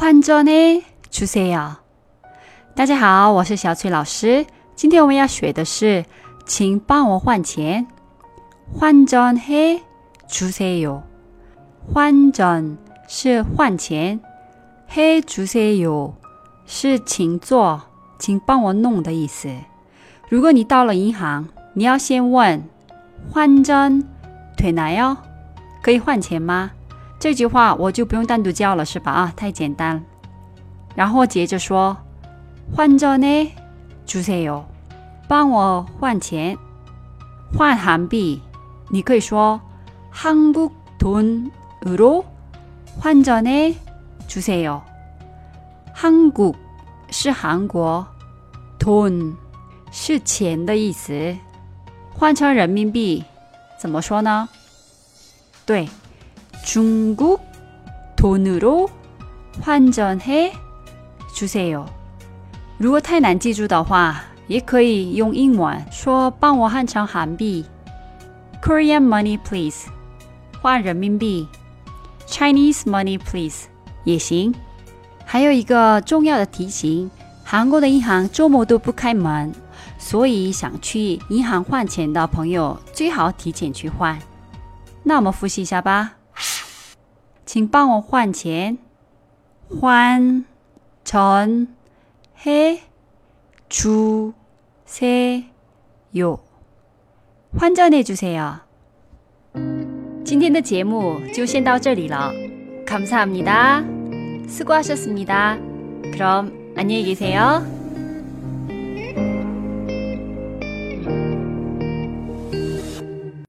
환전해주세요。大家好，我是小翠老师。今天我们要学的是，请帮我换钱。환전해주세 요。 환전是换钱，해주세요是请做，请帮我弄的意思。如果你到了银行，你要先问환전되나 요？ 可以换钱吗？ 这句话我就不用单独教了，是吧？啊，太简单。然后接着说，환전해주세 요， 帮我换钱，换韩币，你可以说한국돈으로환전해주세 요。 한국是韩国，돈是钱的意思，换成人民币怎么说呢？对。 중국돈으로환전해주세 요。 如果太难记住的话，也可以用英文说：“帮我换成韩币，Korean money please。”换人民币，Chinese money please 也行。还有一个重要的提醒：韩国的银行周末都不开门，所以想去银行换钱的朋友最好提前去换。那我们复习一下吧。 请帮我换钱，换전해주세 요， 换전해주세 요。 今天的节目就先到这里了，감사합니 다， 수고하셨습니 다， 그럼안녕히계세 요。